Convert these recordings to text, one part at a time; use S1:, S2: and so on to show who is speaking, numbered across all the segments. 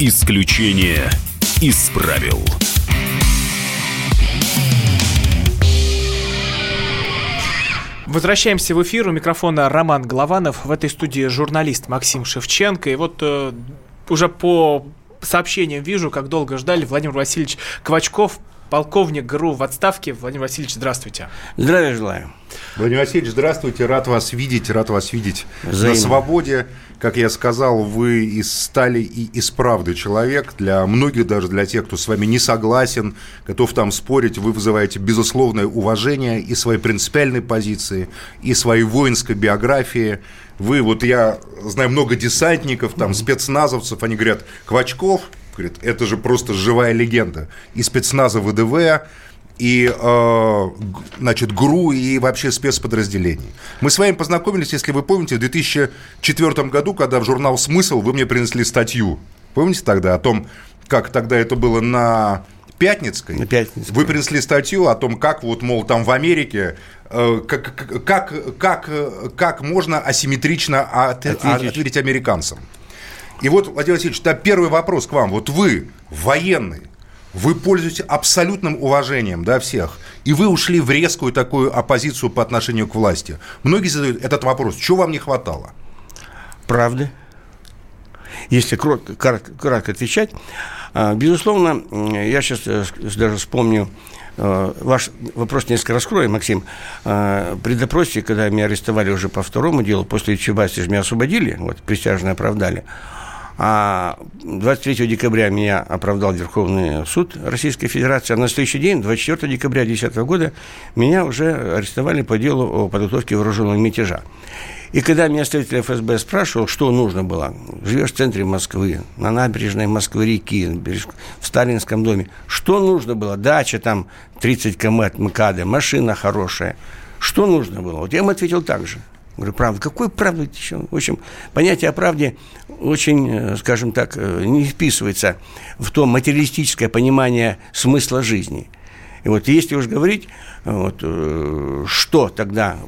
S1: Исключение из правил.
S2: Возвращаемся в эфир. У микрофона Роман Голованов. В этой студии журналист Максим Шевченко. И вот э, уже по сообщениям вижу, как долго ждали Владимир Васильевич Квачков, полковник ГРУ в отставке. Владимир Васильевич, здравствуйте.
S3: Здравия желаю.
S4: Владимир Васильевич, здравствуйте. Рад вас видеть, рад вас видеть Взаимно. на свободе. Как я сказал, вы из стали и из правды человек. Для многих, даже для тех, кто с вами не согласен, готов там спорить, вы вызываете безусловное уважение и своей принципиальной позиции, и своей воинской биографии. Вы, вот я знаю много десантников, там, спецназовцев, они говорят, Квачков, говорит, это же просто живая легенда. И спецназа ВДВ, и, э, значит, ГРУ и вообще спецподразделений. Мы с вами познакомились, если вы помните, в 2004 году, когда в журнал «Смысл» вы мне принесли статью. Помните тогда о том, как тогда это было на Пятницкой. На Пятницкой. Вы принесли статью о том, как вот, мол, там в Америке э, как, как, как, как можно асимметрично от, ответить. ответить американцам. И вот, Владимир Васильевич, да, первый вопрос к вам. Вот вы, военный, вы пользуетесь абсолютным уважением да, всех, и вы ушли в резкую такую оппозицию по отношению к власти. Многие задают этот вопрос, чего вам не хватало?
S3: Правды. Если кратко, отвечать, а, безусловно, я сейчас э, даже вспомню э, Ваш вопрос несколько раскрою, Максим. А, при допросе, когда меня арестовали уже по второму делу, после Чебаси же меня освободили, вот, присяжные оправдали, а 23 декабря меня оправдал Верховный суд Российской Федерации, а на следующий день, 24 декабря 2010 года, меня уже арестовали по делу о подготовке вооруженного мятежа. И когда меня следователь ФСБ спрашивал, что нужно было, живешь в центре Москвы, на набережной Москвы-реки, в Сталинском доме, что нужно было? Дача там 30 км от МКАДа, машина хорошая. Что нужно было? Вот я ему ответил так же – Говорю, правда. Какой правда еще? В общем, понятие о правде очень, э, скажем так, э, не вписывается в то материалистическое понимание смысла жизни. И вот если уж говорить, вот, э, что тогда,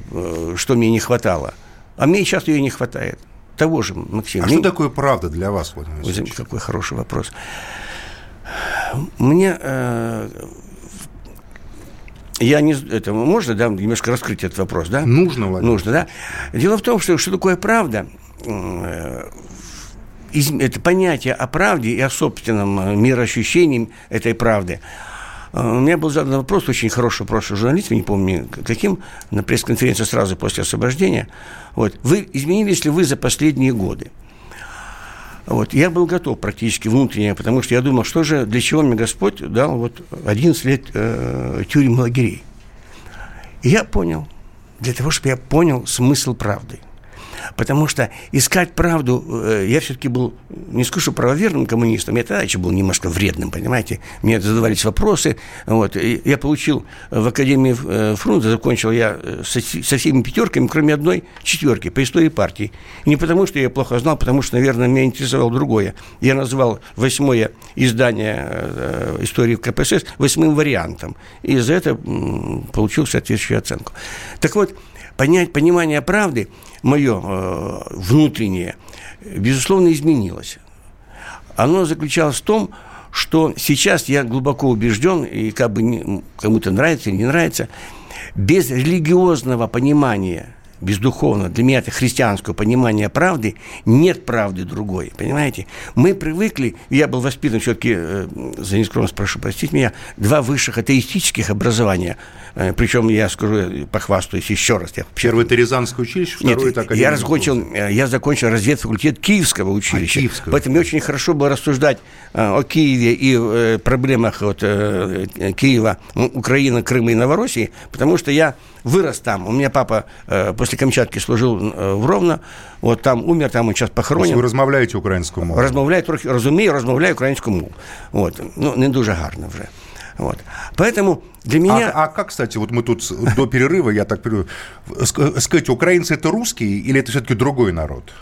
S3: что мне не хватало, а мне сейчас ее не хватает. Того же, Максим.
S4: А мне... что такое правда для вас, Владимир?
S3: Какой хороший вопрос. Мне я не... Это можно, да, немножко раскрыть этот вопрос, да?
S4: Нужно, Владимир.
S3: Нужно, да. Дело в том, что что такое правда, э, это понятие о правде и о собственном э, мироощущении этой правды. Э, у меня был задан вопрос, очень хороший вопрос журналист, не помню каким, на пресс-конференции сразу после освобождения. Вот. Вы изменились ли вы за последние годы? Вот. Я был готов практически внутренне, потому что я думал, что же, для чего мне Господь дал вот 11 лет э, тюрем лагерей. И я понял, для того, чтобы я понял смысл правды – Потому что искать правду, э, я все-таки был, не скажу, правоверным коммунистом, я тогда еще был немножко вредным, понимаете. Мне задавались вопросы. Вот. Я получил в Академии э, Фрунзе, закончил я э, со, всеми пятерками, кроме одной четверки по истории партии. Не потому, что я плохо знал, потому что, наверное, меня интересовало другое. Я назвал восьмое издание истории КПСС восьмым вариантом. И за это получил соответствующую оценку. Так вот, понять, понимание правды мое э, внутреннее, безусловно, изменилось. Оно заключалось в том, что сейчас я глубоко убежден, и как бы кому-то нравится или не нравится, без религиозного понимания – без духовного, для меня это христианского понимания правды, нет правды другой, понимаете? Мы привыкли, я был воспитан все-таки, э, за нескромность прошу простить меня, два высших атеистических образования, причем я скажу, похвастаюсь еще раз. Я,
S4: Первое это Рязанское училище, второе
S3: нет, это я, закончил, э, я закончил разведфакультет Киевского училища, а, Киевского. поэтому мне очень хорошо было рассуждать э, о Киеве и э, проблемах вот, э, Киева, Украины, Крыма и Новороссии, потому что я вырос там. У меня папа э, после Камчатки служил э, в Ровно, вот там умер, там он сейчас похоронен.
S4: Вы размовляете українською мовою?
S3: Размовляю, трохи розумію, розмовляю українською мовою. Вот. Ну, не дуже гарно вже. Вот. Поэтому для меня...
S4: А, а как, кстати, вот мы тут до перерыва, я так понимаю, сказать, украинцы это русские или это все-таки другой народ?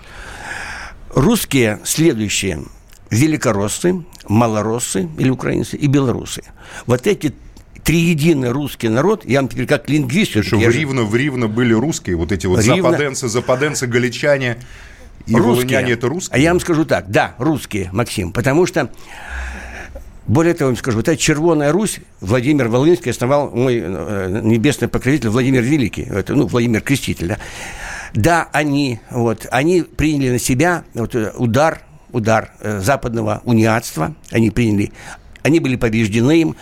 S3: Русские следующие. Великороссы, малороссы или украинцы и белорусы. Вот эти триединый русский народ, я теперь как лингвист...
S4: Что в Ривно, в Ривно были русские, вот эти вот Ривно... западенцы, западенцы, галичане
S3: И русские. это русские? А я вам скажу так, да, русские, Максим, потому что более того, я вам скажу, вот эта Червоная Русь Владимир Волынский основал мой э, небесный покровитель Владимир Великий, это, ну, Владимир Креститель, да. Да, они, вот, они приняли на себя вот, э, удар, удар э, западного униатства, они приняли, они были побеждены им,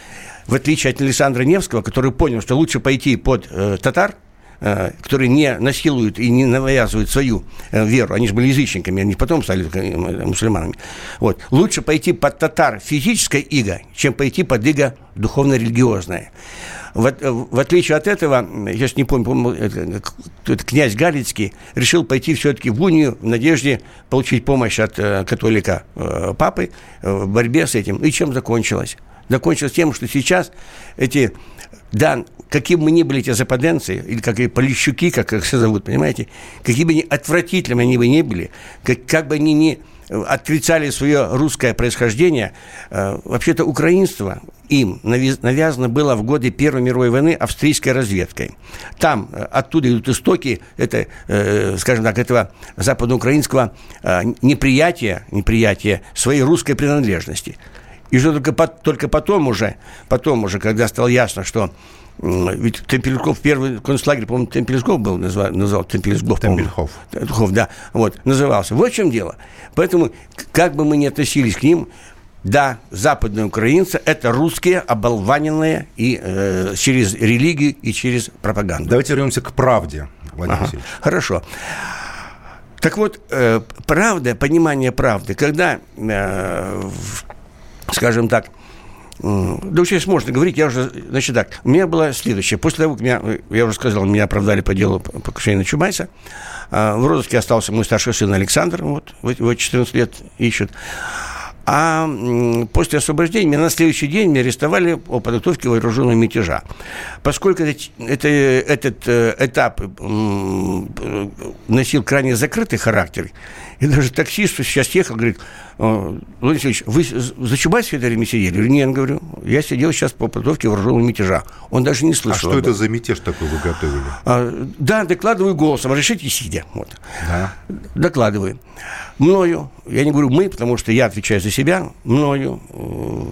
S3: в отличие от Александра Невского, который понял, что лучше пойти под э, татар, которые не насилуют и не навязывают свою э, веру, они же были язычниками, они потом стали э, мусульманами. Вот. Лучше пойти под татар физическое иго, чем пойти под иго духовно-религиозное. В, в отличие от этого, я сейчас не помню, помню князь Галицкий решил пойти все-таки в унию в надежде получить помощь от э, католика э, папы э, в борьбе с этим. И чем закончилось? Закончилось тем, что сейчас эти да, каким бы ни были эти западенцы, или как и полищуки, как их все зовут, понимаете, какими бы ни отвратительными они бы ни были, как, как бы они ни отрицали свое русское происхождение, э, вообще-то украинство им навязано было в годы Первой мировой войны австрийской разведкой. Там э, оттуда идут истоки, это, э, скажем так, этого западноукраинского э, неприятия, неприятия своей русской принадлежности. И что только, только потом уже, потом уже, когда стало ясно, что ведь Темпельсков, первый концлагерь, по-моему, Темпельсков был, назвал, назвал Темпельсков.
S4: Темпельхов.
S3: Темпельхов, да, вот, назывался. Вот в чем дело. Поэтому, как бы мы ни относились к ним, да, западные украинцы – это русские, оболваненные и э, через религию и через пропаганду.
S4: Давайте вернемся к правде, Владимир ага.
S3: Хорошо. Так вот, э, правда, понимание правды, когда, э, скажем так, да сейчас можно говорить, я уже, значит так, у меня было следующее. После того, как меня, я уже сказал, меня оправдали по делу покушения на Чубайса, а, в розыске остался мой старший сын Александр, вот, вот 14 лет ищет. А после освобождения меня на следующий день меня арестовали по подготовке вооруженного мятежа. Поскольку это, этот э, этап носил крайне закрытый характер, и даже таксист сейчас ехал, говорит, Владимир Васильевич, вы за Чубайс все это время сидели? Я говорю, нет, говорю, я сидел сейчас по подготовке вооруженного мятежа. Он даже не слышал.
S4: А что это за мятеж такой вы готовили?
S3: А, да, докладываю голосом, разрешите сидя. Вот. Да. Докладываю. Мною, я не говорю мы, потому что я отвечаю за себя, мною э,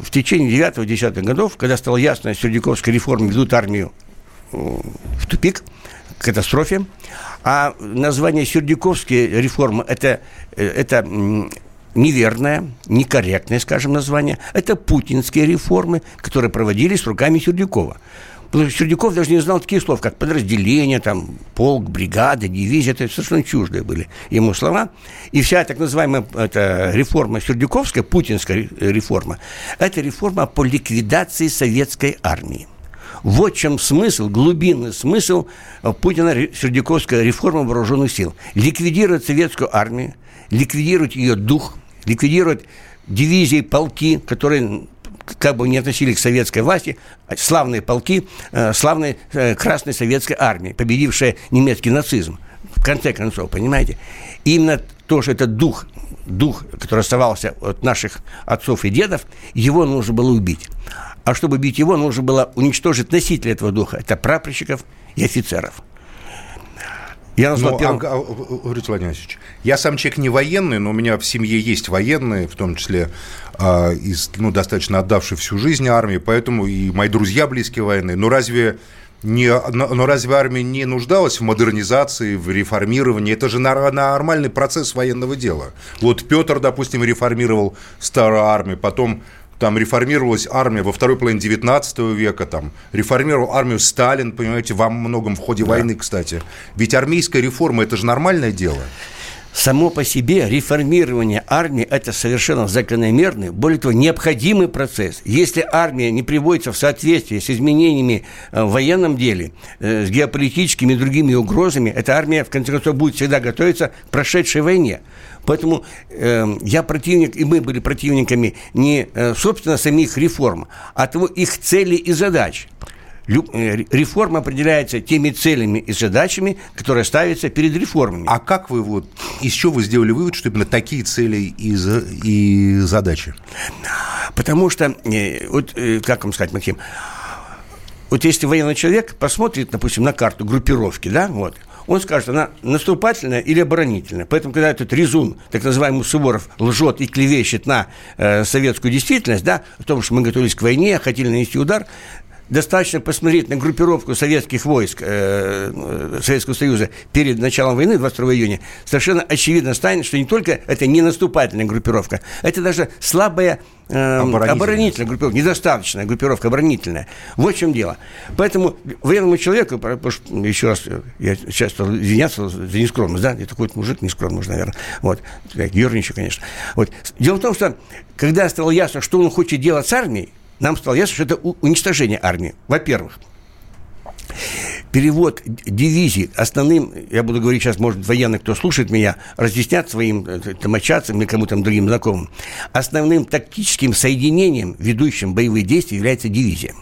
S3: в течение 9-10 годов, когда стало ясно, что Сердюковская реформа ведут армию э, в тупик, к катастрофе, а название Сердюковские реформы это, э, это неверное, некорректное, скажем, название. Это путинские реформы, которые проводились руками Сердюкова. Потому что Сердюков даже не знал таких слов, как подразделение, там, полк, бригада, дивизия. Это совершенно чуждые были ему слова. И вся так называемая эта реформа Сердюковская, путинская реформа, это реформа по ликвидации советской армии. Вот чем смысл, глубинный смысл Путина Сердюковской реформы вооруженных сил. Ликвидировать советскую армию, ликвидировать ее дух, ликвидировать дивизии, полки, которые как бы не относили к советской власти, славные полки, э, славной э, Красной Советской Армии, победившая немецкий нацизм. В конце концов, понимаете? именно то, что этот дух, дух, который оставался от наших отцов и дедов, его нужно было убить. А чтобы убить его, нужно было уничтожить носителя этого духа. Это прапорщиков и офицеров.
S4: Я назвал ну, первым... а, Владимир Владимирович, я сам человек не военный, но у меня в семье есть военные, в том числе а, из, ну, достаточно отдавшие всю жизнь армии, поэтому и мои друзья близкие военные. Но разве не, но разве армия не нуждалась в модернизации, в реформировании? Это же нормальный процесс военного дела. Вот Петр, допустим, реформировал старую армию, потом там реформировалась армия во второй половине 19 века, там, реформировал армию Сталин, понимаете, во многом в ходе да. войны, кстати. Ведь армейская реформа – это же нормальное дело.
S3: Само по себе реформирование армии – это совершенно закономерный, более того, необходимый процесс. Если армия не приводится в соответствие с изменениями э, в военном деле, э, с геополитическими и другими угрозами, эта армия, в конце концов, будет всегда готовиться к прошедшей войне. Поэтому э, я противник, и мы были противниками не, э, собственно, самих реформ, а того их целей и задач. Э, реформа определяется теми целями и задачами, которые ставятся перед реформами.
S4: А как вы вот, из чего вы сделали вывод, что именно такие цели и, и задачи?
S3: Потому что, э, вот как вам сказать, Максим, вот если военный человек посмотрит, допустим, на карту группировки, да, вот, он скажет, она наступательная или оборонительная. Поэтому, когда этот резун, так называемый Суворов, лжет и клевещет на э, советскую действительность, да, о том, что мы готовились к войне, хотели нанести удар, достаточно посмотреть на группировку советских войск э, э Советского Союза перед началом войны, 22 июня, совершенно очевидно станет, что не только это не наступательная группировка, это даже слабая э, оборонительная. оборонительная группировка, недостаточная группировка оборонительная. Вот в чем дело. Поэтому военному человеку, еще раз, я сейчас извиняться за нескромность, да, я такой мужик нескромный, наверное, вот, ерничаю, конечно. Вот. Дело в том, что когда стало ясно, что он хочет делать с армией, нам стало ясно, что это уничтожение армии. Во-первых, перевод дивизий основным, я буду говорить сейчас, может, военные, кто слушает меня, разъяснят своим э, домочадцам или кому-то другим знакомым, основным тактическим соединением, ведущим боевые действия, является дивизия.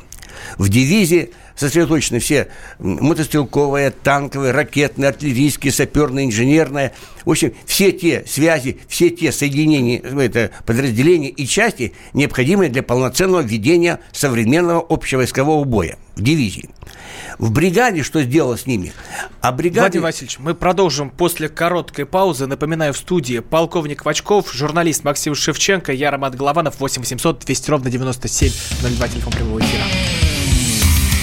S3: В дивизии сосредоточены все мотострелковые, танковые, ракетные, артиллерийские, саперные, инженерные. В общем, все те связи, все те соединения, это подразделения и части, необходимые для полноценного ведения современного общевойскового боя в дивизии. В бригаде что сделало с ними?
S2: А бригаде... Владимир Васильевич, мы продолжим после короткой паузы. Напоминаю, в студии полковник Вачков, журналист Максим Шевченко, я Роман Голованов, 8 800 200 ровно 9702, телефон прямого эфира.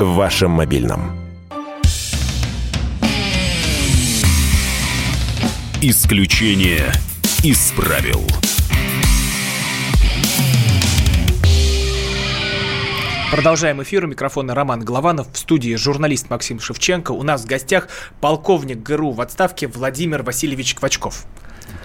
S1: в вашем мобильном. Исключение из правил.
S2: Продолжаем эфир. У микрофона Роман Голованов. В студии журналист Максим Шевченко. У нас в гостях полковник ГРУ в отставке Владимир Васильевич Квачков.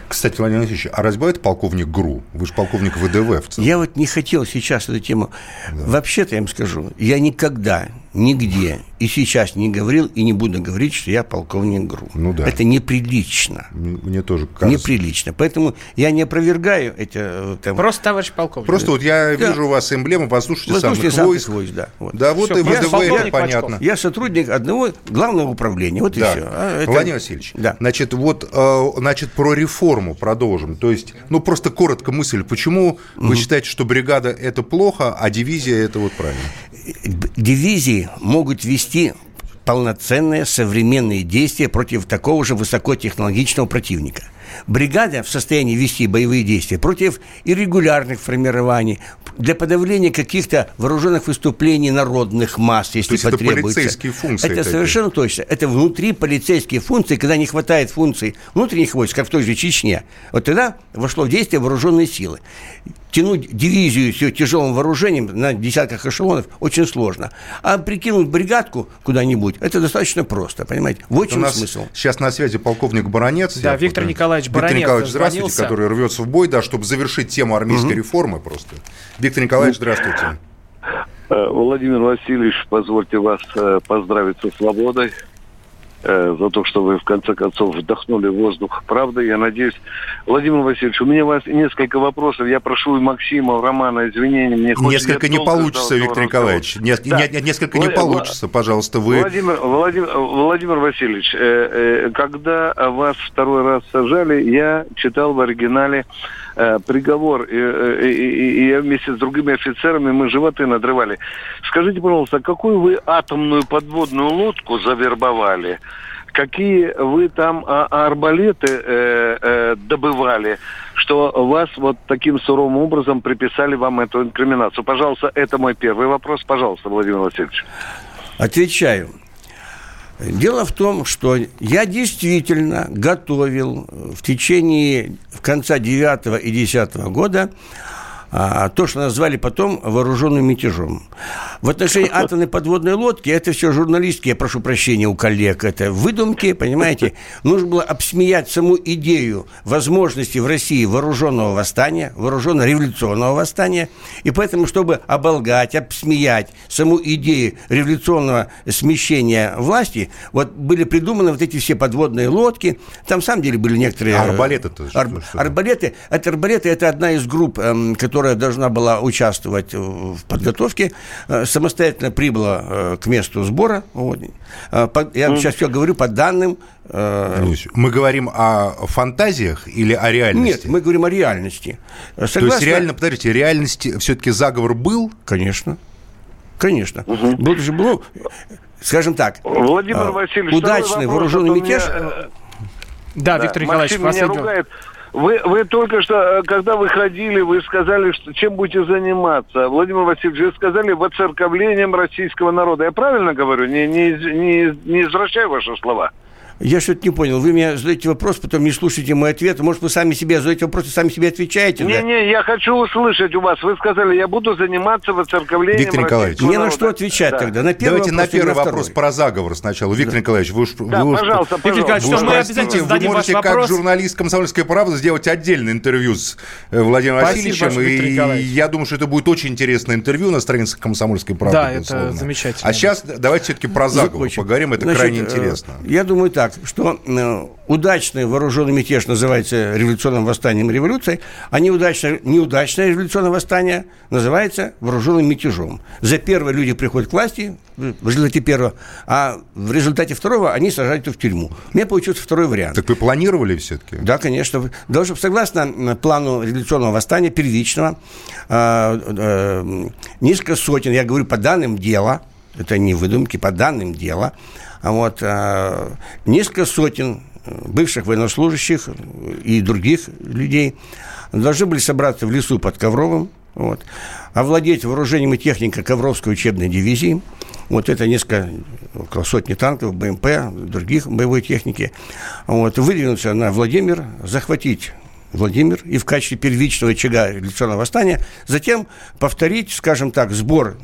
S4: Кстати, Владимир Васильевич, а разве это полковник ГРУ? Вы же полковник ВДВ в
S3: целом. Я вот не хотел сейчас эту тему. Да. Вообще-то я вам скажу, я никогда нигде и сейчас не говорил и не буду говорить, что я полковник ГРУ. Ну да. Это неприлично.
S4: Мне тоже кажется.
S3: Неприлично. Поэтому я не опровергаю эти...
S2: Э, там... Просто товарищ полковник.
S4: Просто вот я да. вижу у вас эмблему воздушных самых войск. войск. Да, вот, да, вот Все, и ВДВ, это понятно.
S3: Я сотрудник одного главного управления. Вот да. и все.
S4: А, это... Владимир Васильевич, да. значит, вот э, значит, про реформу продолжим. То есть, ну, просто коротко мысль. Почему угу. вы считаете, что бригада – это плохо, а дивизия – это вот правильно?
S3: Дивизии могут вести полноценные современные действия против такого же высокотехнологичного противника. Бригада в состоянии вести боевые действия против иррегулярных формирований, для подавления каких-то вооруженных выступлений народных масс, если То есть потребуется.
S4: это полицейские функции.
S3: Это такие. совершенно точно. Это внутри полицейские функции, когда не хватает функций внутренних войск, как в той же Чечне. Вот тогда вошло в действие вооруженные силы тянуть дивизию с тяжелым вооружением на десятках эшелонов очень сложно. А прикинуть бригадку куда-нибудь, это достаточно просто, понимаете? Вот чем смысл.
S4: Сейчас на связи полковник Баранец.
S2: Да, Виктор Николаевич Баранец.
S4: Виктор Николаевич, здравствуйте, который рвется в бой, да, чтобы завершить тему армейской угу. реформы просто. Виктор Николаевич, здравствуйте.
S5: Э, Владимир Васильевич, позвольте вас э, поздравить со свободой. Э, за то, что вы в конце концов вдохнули воздух правды. Я надеюсь, Владимир Васильевич, у меня у вас несколько вопросов. Я прошу и Максима, Романа извинения. Мне
S4: несколько не получится, Виктор Николаевич. Не, да. не, несколько не получится, пожалуйста, вы.
S5: Владимир, Владимир, Владимир Васильевич, э, э, когда вас второй раз сажали, я читал в оригинале э, приговор, и, и, и, и вместе с другими офицерами мы животы надрывали. Скажите, пожалуйста, какую вы атомную подводную лодку завербовали? Какие вы там а, арбалеты э, э, добывали, что вас вот таким суровым образом приписали вам эту инкриминацию? Пожалуйста, это мой первый вопрос. Пожалуйста, Владимир Васильевич.
S3: Отвечаю. Дело в том, что я действительно готовил в течение в конца 9 и 10 года то, что назвали потом вооруженным мятежом. В отношении атомной подводной лодки, это все журналистки, я прошу прощения у коллег, это выдумки, понимаете? Нужно было обсмеять саму идею возможности в России вооруженного восстания, вооруженного революционного восстания, и поэтому, чтобы оболгать, обсмеять саму идею революционного смещения власти, вот были придуманы вот эти все подводные лодки, там, в самом деле, были некоторые... А
S4: арбалеты-то?
S3: Ар... Арбалеты, это арбалеты, это одна из групп, эм, которая должна была участвовать в подготовке, э, самостоятельно прибыла э, к месту сбора. Вот. Э, я сейчас все говорю по данным
S4: мы говорим о фантазиях или о реальности?
S3: Нет, мы говорим о реальности.
S4: Согласно... То есть реально, подождите, реальности все-таки заговор был?
S3: Конечно. Конечно. Угу. Был же, был, скажем так,
S5: Владимир Васильевич,
S3: удачный вооруженный мятеж.
S2: Меня... Да, Виктор Николаевич,
S5: Максим меня ругает. Вы, вы только что, э, когда вы ходили, вы сказали, что чем будете заниматься. Владимир Васильевич, вы сказали воцерковлением российского народа. Я правильно говорю? Не, не, не, не извращаю ваши слова.
S3: Я что-то не понял. Вы мне задаете вопрос, потом не слушаете мой ответ. Может, вы сами себе задаете вопрос и сами себе отвечаете?
S5: Не-не, я хочу услышать у вас. Вы сказали, я буду заниматься воцерковлением
S4: Виктор Николаевич.
S3: Не на что отвечать да. тогда.
S4: На первый Давайте вопрос, на первый на вопрос про заговор сначала. Виктор да. Николаевич, вы уж...
S5: Да,
S4: вы
S5: пожалуйста, Виктор Николаевич,
S4: вы мы обязательно вы можете как вопрос. журналист «Комсомольской правды» сделать отдельное интервью с э, Владимиром Спасибо, Васильевичем. И я думаю, что это будет очень интересное интервью на странице «Комсомольской правды».
S2: Да, это замечательно.
S4: А сейчас давайте все-таки про заговор поговорим. Это крайне э, интересно.
S3: Я думаю так, что э, удачный вооруженный мятеж называется революционным восстанием революцией, а неудачное, неудачное революционное восстание называется вооруженным мятежом. За первое люди приходят к власти, в результате первого, а в результате второго они сажают в тюрьму. У меня получился второй вариант.
S4: Так вы планировали все-таки?
S3: Да, конечно. Должен, согласно плану революционного восстания первичного, э, э, несколько сотен, я говорю по данным дела, это не выдумки, по данным дела, вот, э, несколько сотен бывших военнослужащих и других людей должны были собраться в лесу под Ковровым, вот, овладеть вооружением и техникой Ковровской учебной дивизии. Вот это несколько, около сотни танков, БМП, других боевой техники. Вот, выдвинуться на Владимир, захватить Владимир и в качестве первичного очага революционного восстания, затем повторить, скажем так, сбор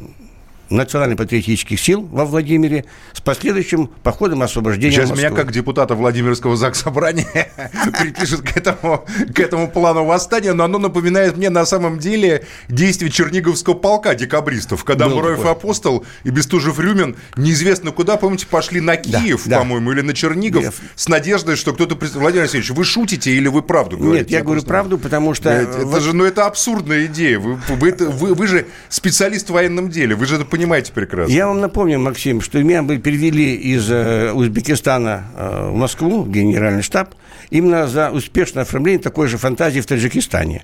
S3: национально-патриотических сил во Владимире с последующим походом освобождения
S4: Сейчас Москвы. меня, как депутата Владимирского Заксобрания, припишут к этому, к этому плану восстания, но оно напоминает мне на самом деле действие Черниговского полка декабристов, когда Был Мураев такой. Апостол и Бестужев-Рюмин неизвестно куда, помните, пошли на Киев, да, по-моему, или на Чернигов Нет. с надеждой, что кто-то... Владимир Васильевич, вы шутите или вы правду говорите?
S3: Нет, я, я говорю правду, потому что...
S4: Это, это же, ну, это абсурдная идея. Вы, вы, вы, вы же специалист в военном деле, вы же это понимаете понимаете прекрасно.
S3: Я вам напомню, Максим, что меня бы перевели из э, Узбекистана э, в Москву, в генеральный штаб, именно за успешное оформление такой же фантазии в Таджикистане.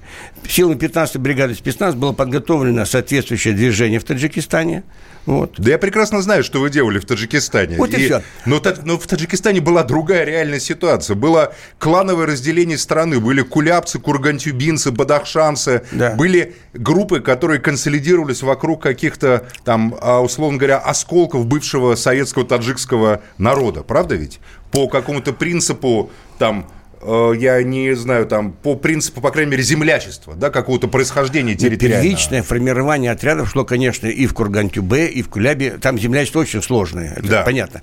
S3: Силами 15-й бригады спецназ было подготовлено соответствующее движение в Таджикистане –
S4: вот. Да я прекрасно знаю, что вы делали в Таджикистане.
S3: Вот и, и все.
S4: Но, но в Таджикистане была другая реальная ситуация. Было клановое разделение страны. Были куляпцы, кургантюбинцы, бадахшанцы. Да. Были группы, которые консолидировались вокруг каких-то там, а, условно говоря, осколков бывшего советского таджикского народа. Правда ведь? По какому-то принципу там я не знаю, там, по принципу, по крайней мере, землячества, да, какого-то происхождения территориального.
S3: Первичное формирование отрядов шло, конечно, и в Курган-Тюбе, и в Кулябе. Там землячество очень сложное, это да. понятно.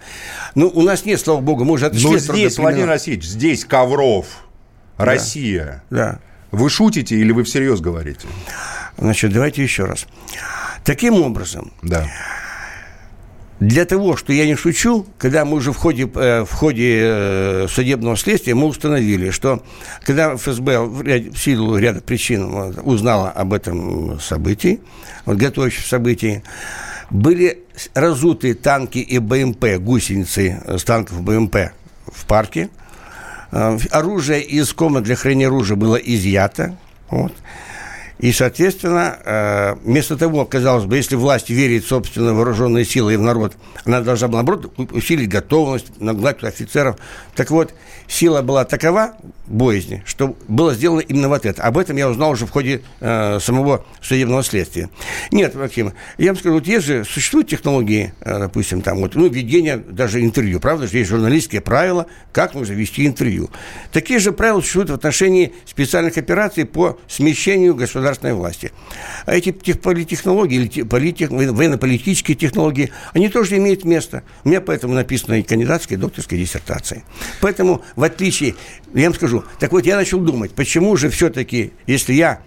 S3: Но у нас нет, слава богу, мы уже
S4: отошли Но здесь, Владимир Васильевич, здесь Ковров, да. Россия.
S3: Да.
S4: Вы шутите или вы всерьез говорите?
S3: Значит, давайте еще раз. Таким образом,
S4: да
S3: для того, что я не шучу, когда мы уже в ходе, э, в ходе э, судебного следствия мы установили, что когда ФСБ в силу ряда причин узнала об этом событии, вот готовящем событии, были разуты танки и БМП, гусеницы с танков БМП в парке. Э, оружие из комнат для хранения оружия было изъято. Вот. И, соответственно, э, вместо того, казалось бы, если власть верит в собственные вооруженные силы и в народ, она должна была, наоборот, усилить готовность, нагнать офицеров. Так вот, сила была такова, боязни, что было сделано именно вот это. Об этом я узнал уже в ходе э, самого судебного следствия. Нет, Максим, я вам скажу, вот есть же, существуют технологии, э, допустим, там вот, ну, ведения даже интервью, правда же, есть журналистские правила, как нужно вести интервью. Такие же правила существуют в отношении специальных операций по смещению государства государственной власти. А эти политтехнологии или политех, военно-политические технологии, они тоже имеют место. У меня поэтому написано и кандидатская, и докторская диссертация. Поэтому, в отличие, я вам скажу, так вот я начал думать, почему же все-таки, если я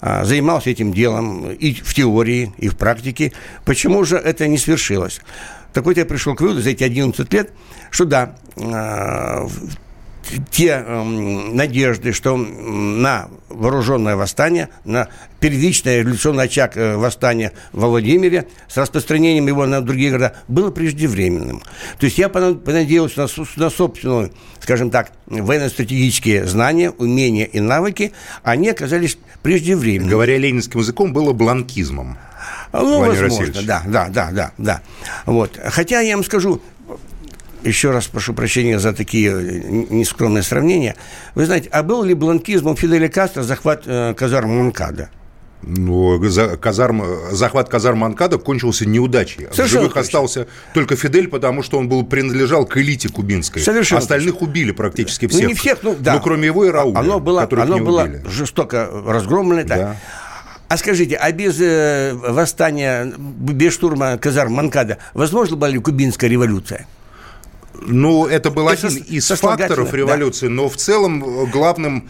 S3: а, занимался этим делом и в теории, и в практике, почему же это не свершилось? Так вот я пришел к выводу за эти 11 лет, что да, а, те э, надежды, что на вооруженное восстание, на первичное революционный очаг э, восстания во Владимире с распространением его на другие города было преждевременным. То есть я понадеялся на, на собственную, скажем так, военно-стратегические знания, умения и навыки, они оказались преждевременными.
S4: Говоря ленинским языком, было бланкизмом.
S3: Ну, Владимир возможно, да, да, да, да, да. Вот. Хотя я вам скажу, еще раз прошу прощения за такие э, нескромные сравнения. Вы знаете, а был ли бланкизмом Фиделя Кастро захват э, казарм Монкада?
S4: Ну, за, казарм, захват казарм Манкада кончился неудачей. Совершенно В живых точно. остался только Фидель, потому что он был, принадлежал к элите кубинской. Совершенно Остальных точно. убили практически всех. Ну, не всех, ну, да. Ну, кроме его и Рауля,
S3: Оно было, оно было жестоко разгромлено. Да. А скажите, а без э, восстания, без штурма казарм Манкада, возможно была ли кубинская революция?
S4: Ну, это был это один из факторов революции, да. но в целом э, главным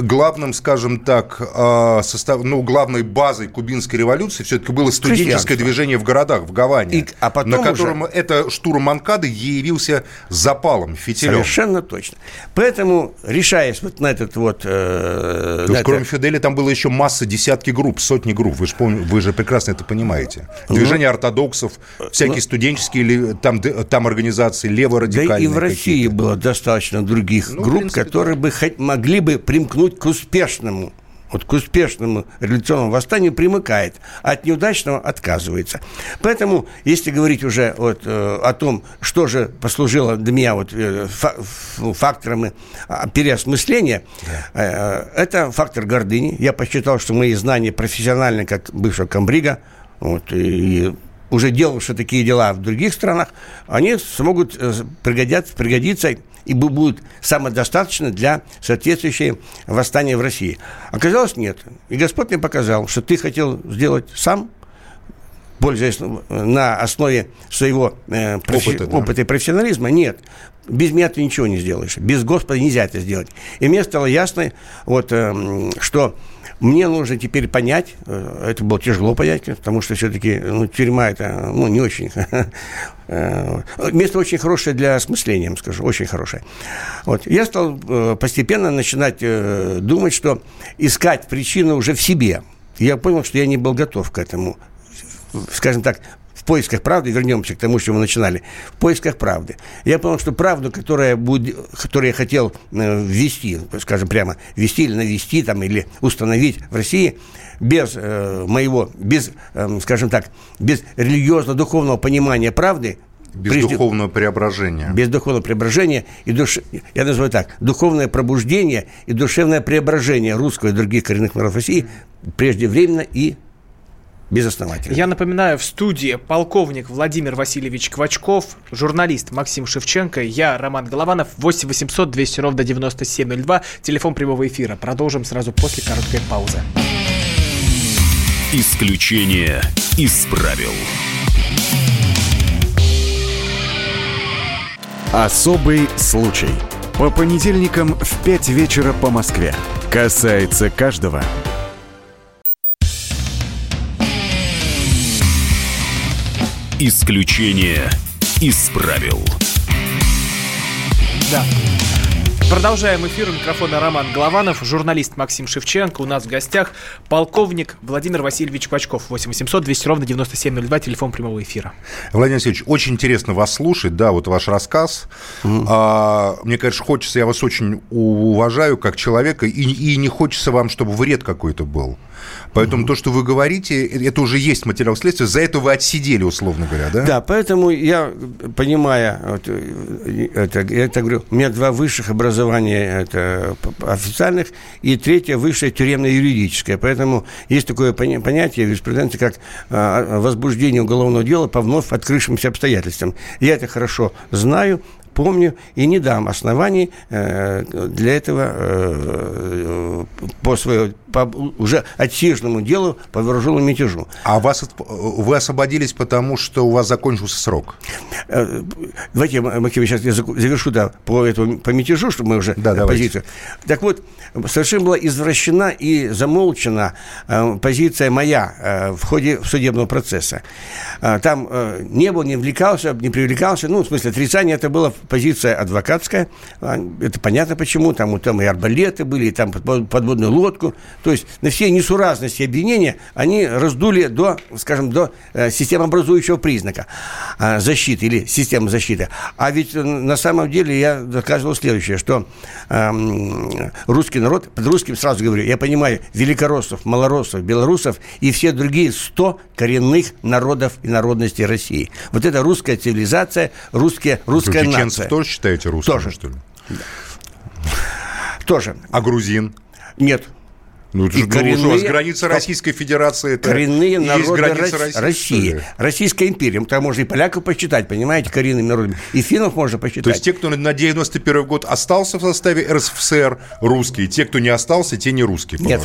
S4: главным, скажем так, а, состав, ну, главной базой кубинской революции все-таки было студенческое движение в городах, в Гаване, И, а потом на котором уже... это штурм Манкады явился запалом, фитилем.
S3: Совершенно точно. Поэтому, решаясь вот на этот вот...
S4: Э, есть, кроме это... Фидели, там было еще масса, десятки групп, сотни групп. Вы же, пом... вы же прекрасно это понимаете. Ну, Движение ну, ортодоксов, всякие ну, студенческие там, там организации леворадикальные.
S3: Да и в России было достаточно других ну, групп, принципе, которые да. бы могли бы примкнуть примкнуть к успешному вот к успешному революционному восстанию примыкает, а от неудачного отказывается. Поэтому, если говорить уже вот, э, о том, что же послужило для меня вот, э, фактором а, переосмысления, э, это фактор гордыни. Я посчитал, что мои знания профессиональные, как бывшего комбрига, вот, и уже делавшие такие дела в других странах, они смогут э, пригодятся, пригодиться и будут самодостаточны для соответствующего восстания в России. Оказалось, нет. И Господь мне показал, что ты хотел сделать сам, пользуясь э, на основе своего э, профи- опыта, да. опыта и профессионализма. Нет. Без меня ты ничего не сделаешь. Без Господа нельзя это сделать. И мне стало ясно, вот, э, что мне нужно теперь понять, э, это было тяжело понять, потому что все-таки ну, тюрьма это ну, не очень... Э, место очень хорошее для осмысления, скажу, очень хорошее. Вот. Я стал э, постепенно начинать думать, что искать причину уже в себе. Я понял, что я не был готов к этому скажем так, поисках правды, вернемся к тому, что мы начинали, в поисках правды. Я понял, что правду, которая будет, которую я хотел э, ввести, скажем прямо, ввести или навести, там, или установить в России, без э, моего, без, э, скажем так, без религиозно-духовного понимания правды,
S4: без прежде, духовного преображения.
S3: Без духовного преображения и душ... я называю так, духовное пробуждение и душевное преображение русского и других коренных народов России преждевременно и безосновательно.
S2: Я напоминаю, в студии полковник Владимир Васильевич Квачков, журналист Максим Шевченко, я Роман Голованов, 8 800 200 ровно 9702, телефон прямого эфира. Продолжим сразу после короткой паузы.
S1: Исключение из правил. Особый случай. По понедельникам в 5 вечера по Москве. Касается каждого. Исключение из правил.
S2: Да. Продолжаем эфир. У микрофона Роман Голованов, журналист Максим Шевченко. У нас в гостях полковник Владимир Васильевич Квачков. 8 800 200 ровно 9702, телефон прямого эфира.
S4: Владимир Васильевич, очень интересно вас слушать, да, вот ваш рассказ. Mm-hmm. А, мне, конечно, хочется, я вас очень уважаю как человека, и, и не хочется вам, чтобы вред какой-то был. Поэтому то, что вы говорите, это уже есть материал следствия. За это вы отсидели, условно говоря, да?
S3: Да, поэтому я, понимая, вот, э, это, я это говорю, у меня два высших образования это официальных, и третье высшее тюремно-юридическое. Поэтому есть такое понятие в юриспруденции, как а, возбуждение уголовного дела по вновь открывшимся обстоятельствам. Я это хорошо знаю, помню и не дам оснований э, для этого э, по, своей, по уже отсиженному делу по вооруженному мятежу.
S4: А вас, вы освободились, потому что у вас закончился срок?
S3: Э, давайте, Максим, сейчас я завершу да, по, этому, по мятежу, чтобы мы уже
S4: да, позицию.
S3: Так вот, совершенно была извращена и замолчена э, позиция моя э, в ходе судебного процесса. Э, там э, не был, не влекался, не привлекался, ну, в смысле, отрицание, это была позиция адвокатская, э, это понятно почему, там, там и арбалеты были, и там подводную лодку, то есть на все несуразности обвинения они раздули до, скажем, до э, системообразующего признака э, защиты или системы защиты. А ведь э, на самом деле я доказывал следующее, что э, русский народ, под русским сразу говорю, я понимаю великороссов, малороссов, белорусов и все другие 100 коренных народов и народностей России. Вот это русская цивилизация, русские, русская
S4: Чеченцев
S3: нация.
S4: тоже считаете русскими,
S3: тоже.
S4: что ли?
S3: Тоже.
S4: А грузин?
S3: Нет.
S4: Ну, это
S3: и
S4: же
S3: коренные,
S4: у вас граница Российской Федерации. Это
S3: коренные народы
S4: граница
S3: России.
S4: России.
S3: Российская империя. Там можно и поляков посчитать, понимаете, коренными народами. И финнов можно посчитать.
S4: То есть те, кто на 91 год остался в составе РСФСР, русские. Те, кто не остался, те не русские,
S3: Нет,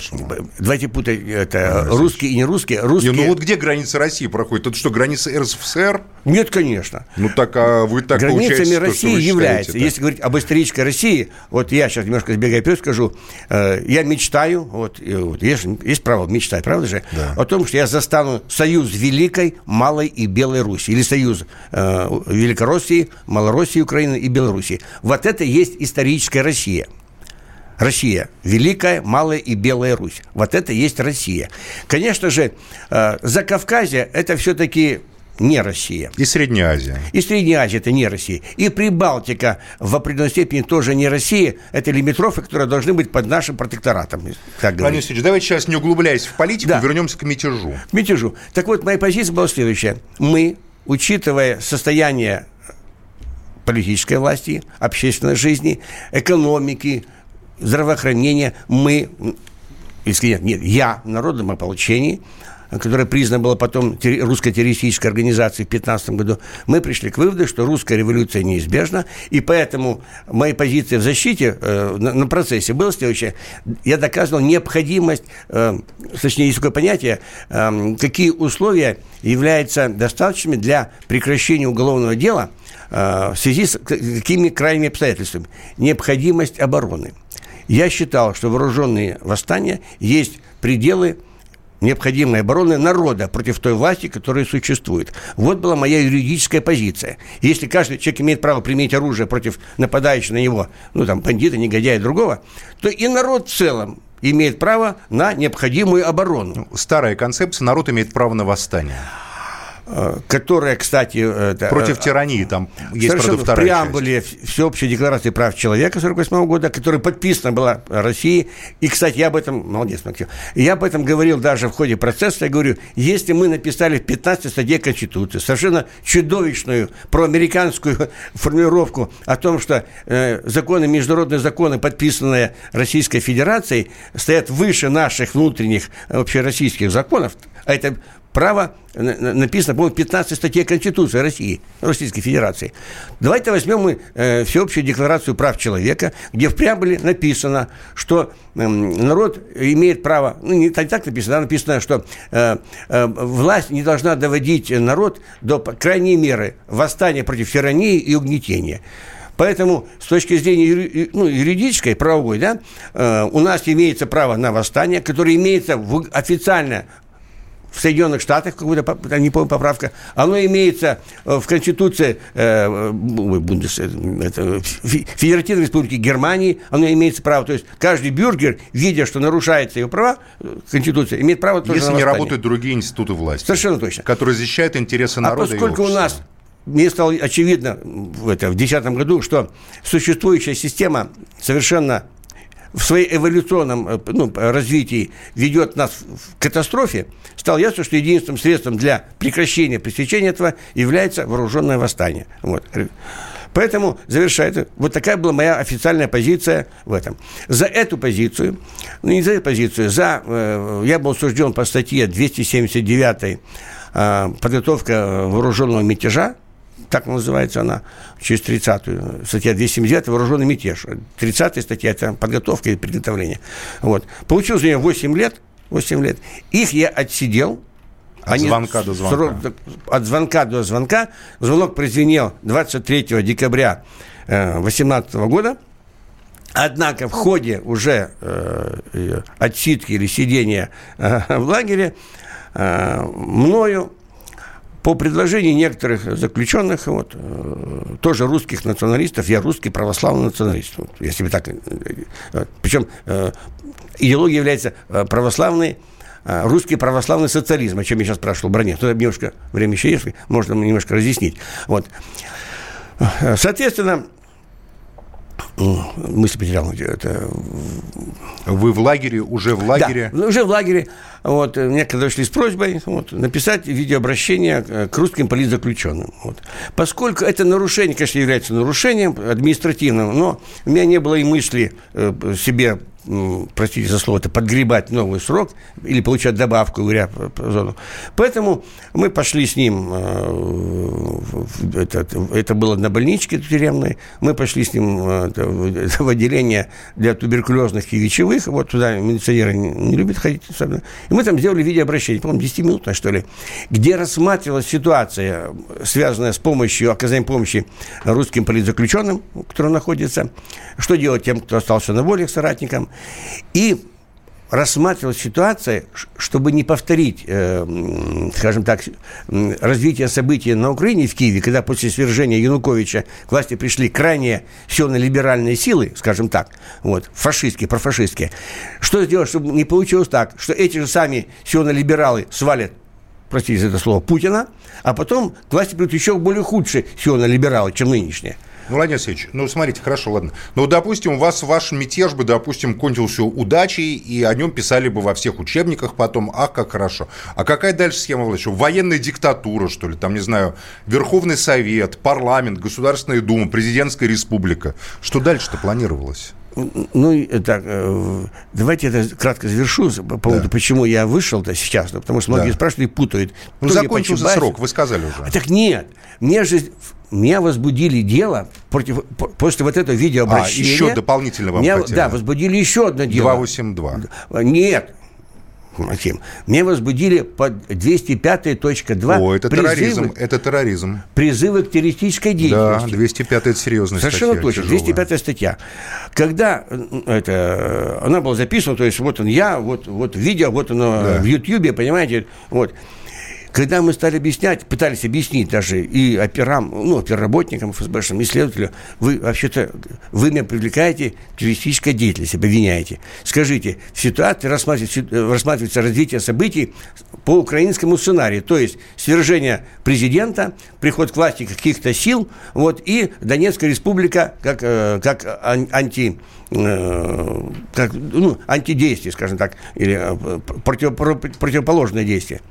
S3: давайте путать это а, русские и не русские. русские...
S4: Не, ну вот где граница России проходит? Это что, граница РСФСР?
S3: Нет, конечно.
S4: Ну так, а вы так
S3: Границами России является. Если говорить об исторической России, вот я сейчас немножко сбегаю вперед скажу, э, я мечтаю, вот, вот есть есть право мечтать, правда же? Да. О том, что я застану союз Великой, Малой и Белой Руси. Или союз э, Великороссии, Малороссии, Украины и Белоруссии. Вот это есть историческая Россия. Россия. Великая, Малая и Белая Русь. Вот это есть Россия. Конечно же, э, Закавказье – это все-таки не Россия.
S4: И Средняя Азия.
S3: И Средняя Азия – это не Россия. И Прибалтика в определенной степени тоже не Россия. Это лимитрофы, которые должны быть под нашим протекторатом.
S4: Так Владимир Васильевич, давайте сейчас не углубляясь в политику, да. вернемся к мятежу.
S3: К мятежу. Так вот, моя позиция была следующая. Мы, учитывая состояние политической власти, общественной жизни, экономики, здравоохранения, мы, если нет, нет, я в народном ополчении – которая признана была потом русской террористической организацией в 15 году, мы пришли к выводу, что русская революция неизбежна, и поэтому моя позиция в защите э, на, на процессе была следующая. Я доказывал необходимость, э, точнее, есть такое понятие, э, какие условия являются достаточными для прекращения уголовного дела э, в связи с какими крайними обстоятельствами. Необходимость обороны. Я считал, что вооруженные восстания есть пределы необходимой обороны народа против той власти, которая существует. Вот была моя юридическая позиция. Если каждый человек имеет право применить оружие против нападающего на него, ну, там, бандита, негодяя, другого, то и народ в целом имеет право на необходимую оборону.
S4: Старая концепция «народ имеет право на восстание».
S3: Э, которая, кстати... Это,
S4: Против э, тирании там есть, правда,
S3: вторая в преамбуле часть. Всеобщей декларации прав человека 48 года, которая подписана была Россией. И, кстати, я об этом... Молодец, Максим. Я об этом говорил даже в ходе процесса. Я говорю, если мы написали в 15 статье Конституции совершенно чудовищную проамериканскую формулировку о том, что э, законы, международные законы, подписанные Российской Федерацией, стоят выше наших внутренних общероссийских законов, а это право написано, по-моему, 15 статье Конституции России, Российской Федерации. Давайте возьмем мы э, Всеобщую декларацию прав человека, где в преамбуле написано, что э, народ имеет право, ну, не так написано, а написано, что э, э, власть не должна доводить народ до крайней меры восстания против тирании и угнетения. Поэтому с точки зрения ну, юридической, правовой, да, э, у нас имеется право на восстание, которое имеется в, официально в Соединенных Штатах, какую-то, не помню, поправка, оно имеется э, в Конституции э, Бундес, э, это, Федеративной Республики Германии, оно имеется право. То есть каждый бюргер, видя, что нарушается его права, Конституция, имеет право тоже
S4: Если не работают другие институты власти.
S3: Совершенно точно.
S4: Которые защищают интересы а народа
S3: А поскольку у нас мне стало очевидно в, это, в 2010 году, что существующая система совершенно в своей эволюционном э, ну, развитии ведет нас к катастрофе, стало ясно, что единственным средством для прекращения пресечения этого является вооруженное восстание. Вот. Поэтому, завершает, вот такая была моя официальная позиция в этом. За эту позицию, ну не за эту позицию, за, э, я был осужден по статье 279 э, подготовка вооруженного мятежа, так называется она, через 30-ю, статья 279, вооруженный мятеж. 30-я статья – это подготовка и приготовление. Вот. Получилось у меня 8 лет, 8 лет. Их я отсидел,
S4: от Они звонка до звонка. Срок,
S3: от звонка до звонка. Звонок прозвенел 23 декабря 2018 э, года. Однако в ходе уже э, отсидки или сидения э, в лагере мною по предложению некоторых заключенных, вот, э, тоже русских националистов, я русский православный националист, вот, если бы так, э, э, причем идеология является православной, русский православный социализм, о чем я сейчас спрашивал, Броне, то немножко время еще есть, можно немножко разъяснить. Вот. Соответственно, мысль потерял. Это...
S4: Вы в лагере, уже в лагере?
S3: Да, уже в лагере. Вот, мне когда шли с просьбой вот, написать видеообращение к русским политзаключенным. Вот. Поскольку это нарушение, конечно, является нарушением административным, но у меня не было и мысли э, себе простите за слово, это подгребать новый срок или получать добавку, говоря по зону. Поэтому мы пошли с ним, э, это, это было на больничке тюремной, мы пошли с ним э, в отделение для туберкулезных и ВИЧевых, вот туда милиционеры не, любят ходить, особенно. и мы там сделали видеообращение, по-моему, 10 минутное, что ли, где рассматривалась ситуация, связанная с помощью, оказанием помощи русским политзаключенным, которые находятся, что делать тем, кто остался на воле, соратникам, и рассматривалась ситуация, чтобы не повторить, э, скажем так, развитие событий на Украине в Киеве, когда после свержения Януковича к власти пришли крайне сильно-либеральные силы, скажем так, вот, фашистские, профашистские. Что сделать, чтобы не получилось так, что эти же сами сильно-либералы свалят простите за это слово, Путина, а потом к власти придут еще более худшие сильно-либералы, чем нынешние.
S4: Ну, Владимир Алексеевич, ну, смотрите, хорошо, ладно. Ну, допустим, у вас ваш мятеж бы, допустим, кончился удачей, и о нем писали бы во всех учебниках потом, ах, как хорошо. А какая дальше схема власти? Военная диктатура, что ли? Там, не знаю, Верховный Совет, парламент, Государственная Дума, Президентская Республика. Что дальше-то планировалось?
S3: Ну, так, э, давайте это кратко завершу по поводу, да. почему я вышел-то сейчас. Потому что многие да. спрашивают и путают.
S4: Ну, закончился срок, вы сказали уже.
S3: Так нет, мне же меня возбудили дело против, после вот этого видеообращения. А,
S4: еще дополнительно вам
S3: меня, хотели. Да, возбудили еще одно дело.
S4: 282.
S3: Нет, Максим, мне возбудили под 205.2
S4: О, это призывы, терроризм, это терроризм.
S3: Призывы к террористической деятельности.
S4: Да, 205 это серьезная
S3: Совершенно статья. Совершенно точно, 205 статья. Когда это, она была записана, то есть вот он я, вот, вот видео, вот оно да. в Ютьюбе, понимаете, вот. Когда мы стали объяснять, пытались объяснить даже и операм, ну, оперработникам, ФСБшным, исследователям, вы вообще-то, вы меня привлекаете к террористической деятельности, обвиняете. Скажите, в ситуации рассматривается, рассматривается развитие событий по украинскому сценарию, то есть свержение президента, приход к власти каких-то сил, вот, и Донецкая республика как, э, как анти э, как, ну, антидействие, скажем так, или э, против, противоположное действие.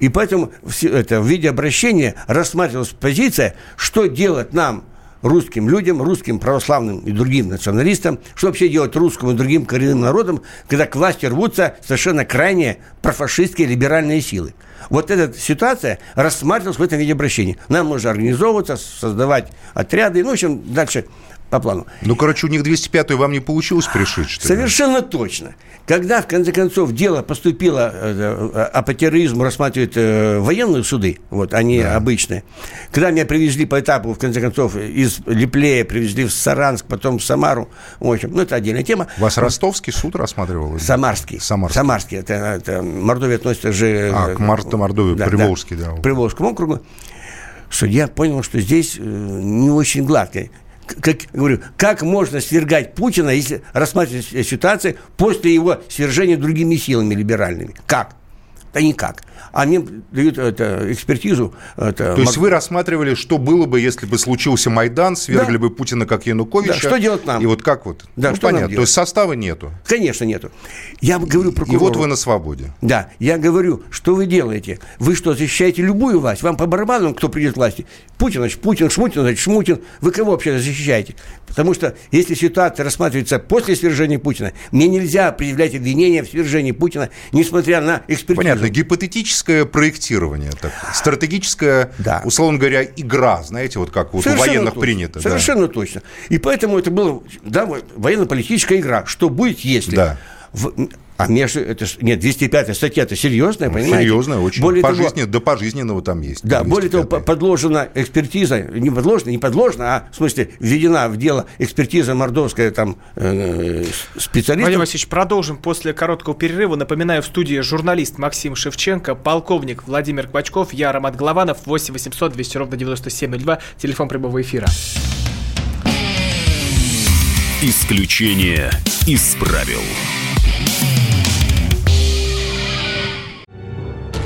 S3: И поэтому это, в виде обращения рассматривалась позиция, что делать нам, русским людям, русским православным и другим националистам, что вообще делать русскому и другим коренным народам, когда к власти рвутся совершенно крайние профашистские либеральные силы. Вот эта ситуация рассматривалась в этом виде обращения. Нам нужно организовываться, создавать отряды, ну, в общем, дальше по плану.
S4: Ну, короче, у них 205-ю вам не получилось пришить, что
S3: ли? Совершенно точно. Когда, в конце концов, дело поступило, э, э, а по терроризму рассматривают э, военные суды, вот, они да. обычные. Когда меня привезли по этапу, в конце концов, из Липлея привезли в Саранск, потом в Самару, в общем, ну, это отдельная тема.
S4: Вас ростовский суд рассматривал?
S3: Самарский.
S4: Самарский.
S3: Самарский. Это, это Мордовия относится же...
S4: А, к Марта Мордовии, да, Приволжский, да.
S3: да. Приволжскому округу судья понял, что здесь не очень гладко как, говорю, как можно свергать Путина, если рассматривать ситуацию после его свержения другими силами либеральными? Как? Да никак. Они дают это, экспертизу. Это,
S4: То есть вы рассматривали, что было бы, если бы случился Майдан, свергли да. бы Путина как Януковича. Да,
S3: что делать нам?
S4: И вот как вот?
S3: Да, ну, что понятно.
S4: То есть состава нету?
S3: Конечно, нету. Я говорю прокурору.
S4: И вот вы на свободе.
S3: Да, я говорю, что вы делаете? Вы что, защищаете любую власть? Вам по барабану, кто придет к власти? Путин, значит, Путин, Шмутин, значит, Шмутин. Вы кого вообще защищаете? Потому что если ситуация рассматривается после свержения Путина, мне нельзя предъявлять обвинения в свержении Путина, несмотря на экспертизу.
S4: Понятно. Это гипотетическое проектирование, так, стратегическая, да. условно говоря, игра, знаете, вот как вот у военных
S3: точно.
S4: принято.
S3: Совершенно да. точно. И поэтому это была да, военно-политическая игра. Что будет, если... Да. В, а между это нет 205 статья это серьезная, понимаете?
S4: Серьезная, очень. Более Пожизненно, того, до пожизненного там есть.
S3: Да, более того, подложена экспертиза, не подложена, не подложена, а в смысле введена в дело экспертиза мордовская там э, специалистов.
S2: Владимир Васильевич, продолжим после короткого перерыва. Напоминаю, в студии журналист Максим Шевченко, полковник Владимир Квачков, я Роман Голованов, 8 800 200 ровно 9702, телефон прямого эфира.
S1: Исключение из правил.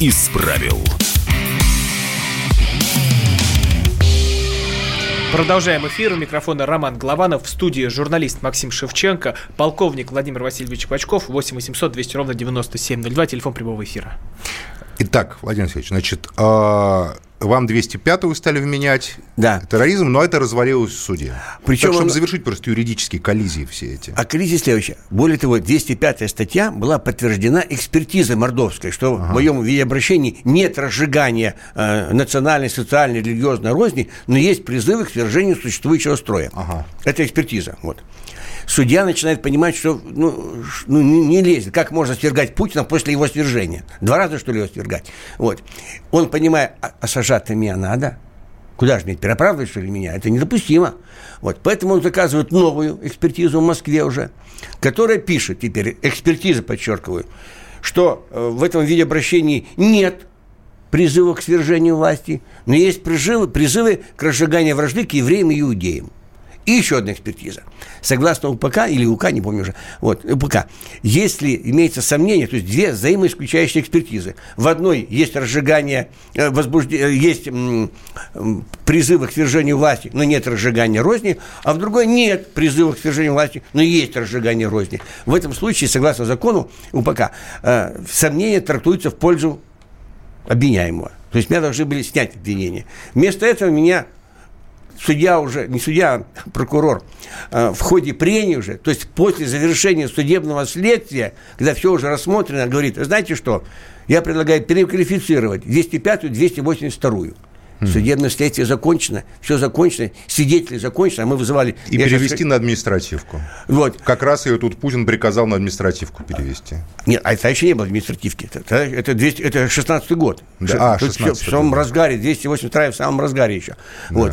S1: из правил.
S2: Продолжаем эфир. У микрофона Роман Голованов. В студии журналист Максим Шевченко, полковник Владимир Васильевич Пачков, 8 800 200 ровно 9702, телефон прямого эфира.
S4: Итак, Владимир Васильевич, значит, а, вам 205-ю стали вменять
S3: да.
S4: терроризм, но это развалилось в суде. Причем так, чтобы он... завершить просто юридические коллизии все эти.
S3: А коллизия следующая. Более того, 205-я статья была подтверждена экспертизой мордовской, что ага. в моем видеообращении нет разжигания э, национальной, социальной, религиозной розни, но есть призывы к свержению существующего строя. Ага. Это экспертиза. Вот судья начинает понимать, что ну, ну, не, не лезет. Как можно свергать Путина после его свержения? Два раза, что ли, его свергать? Вот. Он понимает, а, а сажать-то меня надо? Куда же мне переправить, что ли, меня? Это недопустимо. Вот. Поэтому он заказывает новую экспертизу в Москве уже, которая пишет теперь, экспертиза, подчеркиваю, что э, в этом виде обращений нет призыва к свержению власти, но есть призывы, призывы к разжиганию вражды к евреям и иудеям. И еще одна экспертиза. Согласно УПК или УК, не помню уже, вот, УПК, если имеется сомнение, то есть две взаимоисключающие экспертизы. В одной есть разжигание, э, возбуждение, э, есть призывы к свержению власти, но нет разжигания розни, а в другой нет призыва к свержению власти, но есть разжигание розни. В этом случае, согласно закону УПК, э, сомнения трактуются в пользу обвиняемого. То есть меня должны были снять обвинение. Вместо этого меня судья уже, не судья, а прокурор, э, в ходе прения уже, то есть после завершения судебного следствия, когда все уже рассмотрено, говорит, знаете что, я предлагаю переквалифицировать 205-ю, 282-ю. Судебное следствие закончено, все закончено, свидетели закончены, а мы вызывали...
S4: И перевести сейчас... на административку. Вот. Как раз ее тут Путин приказал на административку перевести.
S3: Нет, а это еще не было административки. Это, это, 200, это 16 год. Да, а, 16 В самом разгаре, 282 в самом разгаре еще. Да. Вот.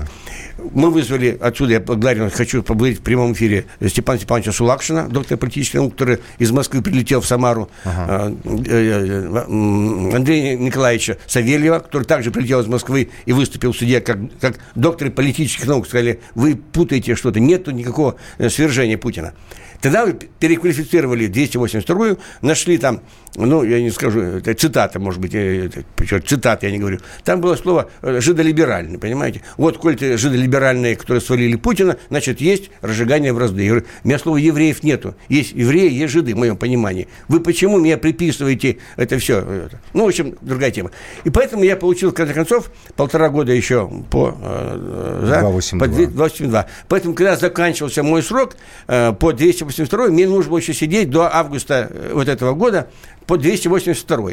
S3: Мы вызвали отсюда, я благодарен, хочу поблагодарить в прямом эфире Степана Степановича Сулакшина, доктор политических наук, который из Москвы прилетел в Самару, ага. Э, э, э, Андрея Николаевича Савельева, который также прилетел из Москвы и выступил суде как, как доктор политических наук. Сказали, вы путаете что-то, нет никакого свержения Путина. Тогда переквалифицировали 282-ю, нашли там, ну, я не скажу, это цитата, может быть, это, причем цитата я не говорю. Там было слово э, жидолиберальный, понимаете? Вот, коль ты жидолиберальные, которые свалили Путина, значит, есть разжигание в разды. Я говорю, у меня слова евреев нету. Есть евреи, есть жиды, в моем понимании. Вы почему мне приписываете это все? Ну, в общем, другая тема. И поэтому я получил, в конце концов, полтора года еще по...
S4: Э, за, 282.
S3: По 282. Поэтому, когда заканчивался мой срок э, по 282 282 мне нужно было еще сидеть до августа э, вот этого года по 282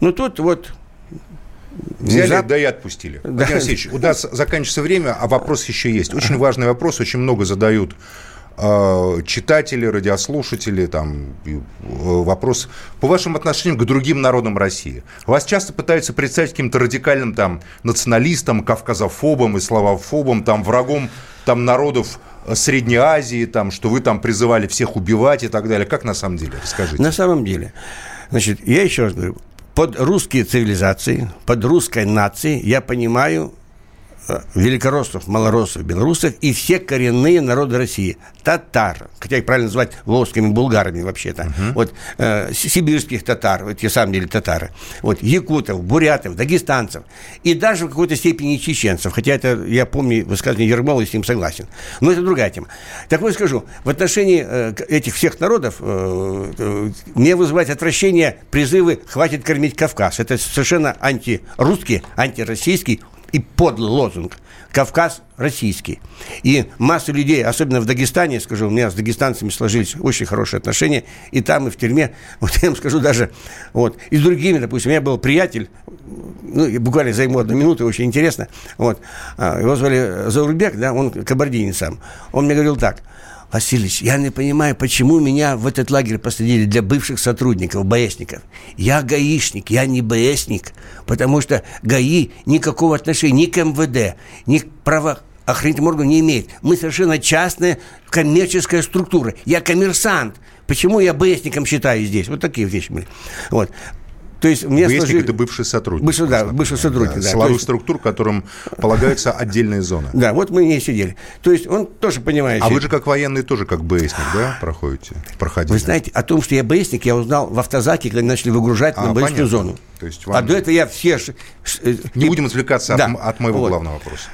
S3: ну тут вот
S4: Взяли, Внезап... да и отпустили. Да. Владимир Алексеевич, у нас заканчивается время, а вопрос еще есть. Очень важный вопрос, очень много задают э, читатели, радиослушатели, там, э, вопрос по вашим отношениям к другим народам России. Вас часто пытаются представить каким-то радикальным там националистом, кавказофобом и славофобом, там, врагом там народов Средней Азии, там, что вы там призывали всех убивать и так далее. Как на самом деле? Расскажите.
S3: На самом деле, значит, я еще раз говорю, под русские цивилизации, под русской нацией я понимаю великороссов, малороссов, белорусов и все коренные народы России. Татар, хотя их правильно называть волжскими булгарами вообще-то. Uh-huh. Вот э, сибирских татар, вот те самые деле татары. Вот якутов, бурятов, дагестанцев и даже в какой-то степени чеченцев. Хотя это, я помню высказывание Ермола, и с ним согласен. Но это другая тема. Так вот скажу, в отношении э, этих всех народов э, э, мне вызывает отвращение призывы «хватит кормить Кавказ». Это совершенно антирусский, антироссийский и подлый лозунг. Кавказ российский. И масса людей, особенно в Дагестане, скажу, у меня с дагестанцами сложились очень хорошие отношения, и там, и в тюрьме, вот я вам скажу даже, вот, и с другими, допустим, у меня был приятель, ну, буквально займу одну минуту, очень интересно, вот, а, его звали Заурбек, да, он кабардинец сам, он мне говорил так – Васильевич, я не понимаю, почему меня в этот лагерь посадили для бывших сотрудников, БСников. Я гаишник, я не БСник, потому что ГАИ никакого отношения ни к МВД, ни к правоохранительным органам не имеет. Мы совершенно частная коммерческая структура. Я коммерсант. Почему я БСником считаю здесь? Вот такие вещи были. Вот.
S4: То есть мне Выездник сложили... это бывший сотрудник.
S3: Бывший, да, бывший сотрудник, да.
S4: да. Силовых есть... структур, которым полагаются отдельные зоны.
S3: Да, вот мы не сидели. То есть он тоже понимает...
S4: А вы же как военный тоже как БСник, да, проходите? Проходите.
S3: Вы знаете, о том, что я БСник, я узнал в автозаке, когда начали выгружать а, на БСную зону. То есть вам... А до этого я все...
S4: Э, не будем отвлекаться да. от, от моего вот. главного вопроса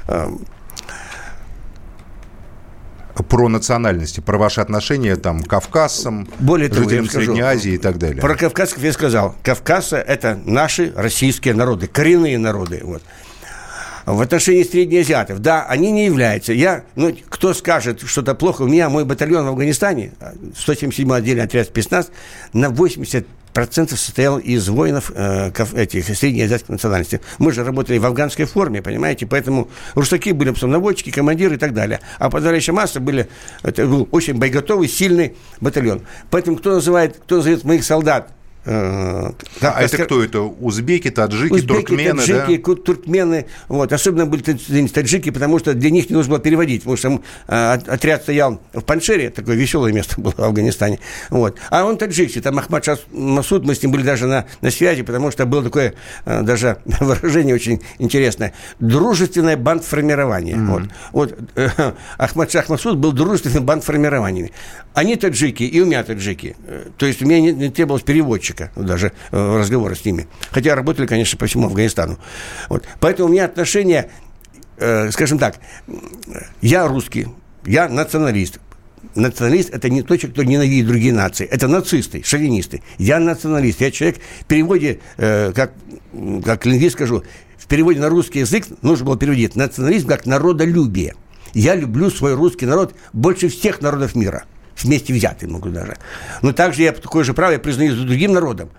S4: про национальности, про ваши отношения там к кавказцам,
S3: Более того,
S4: жителям Средней Азии и так далее.
S3: Про кавказцев я сказал. Кавказцы – это наши российские народы, коренные народы. Вот. В отношении среднеазиатов, да, они не являются. Я, ну, кто скажет что-то плохо, у меня мой батальон в Афганистане, 177-й отдельный отряд спецназ, на 80 процентов состоял из воинов э, этих среднеазиатских национальностей. Мы же работали в афганской форме, понимаете, поэтому русаки были наводчики, командиры и так далее. А подавляющая масса были, это был очень боеготовый, сильный батальон. Поэтому кто называет, кто называет моих солдат
S4: а а это кто это? Узбеки, таджики, Узбеки, туркмены,
S3: таджики, да? туркмены. Вот. Особенно были таджики, потому что для них не нужно было переводить. Потому что э, отряд стоял в Паншере, такое веселое место было в Афганистане. Вот. А он таджикский, там Ахмад Масуд, мы с ним были даже на, на связи, потому что было такое э, даже выражение очень интересное. Дружественное бандформирование. Mm-hmm. Вот. Вот э, Ахмад Шах Масуд был дружественным бандформированием. Они таджики, и у меня таджики. Э, то есть у меня не, не требовалось переводчика разведчика, даже э, разговоры с ними. Хотя работали, конечно, по всему Афганистану. Вот. Поэтому у меня отношение, э, скажем так, я русский, я националист. Националист – это не тот человек, кто ненавидит другие нации. Это нацисты, шовинисты. Я националист. Я человек в переводе, э, как, как лингвист скажу, в переводе на русский язык нужно было переводить национализм как народолюбие. Я люблю свой русский народ больше всех народов мира – вместе взятые могу даже. Но также я такое же право я признаю за другим народом.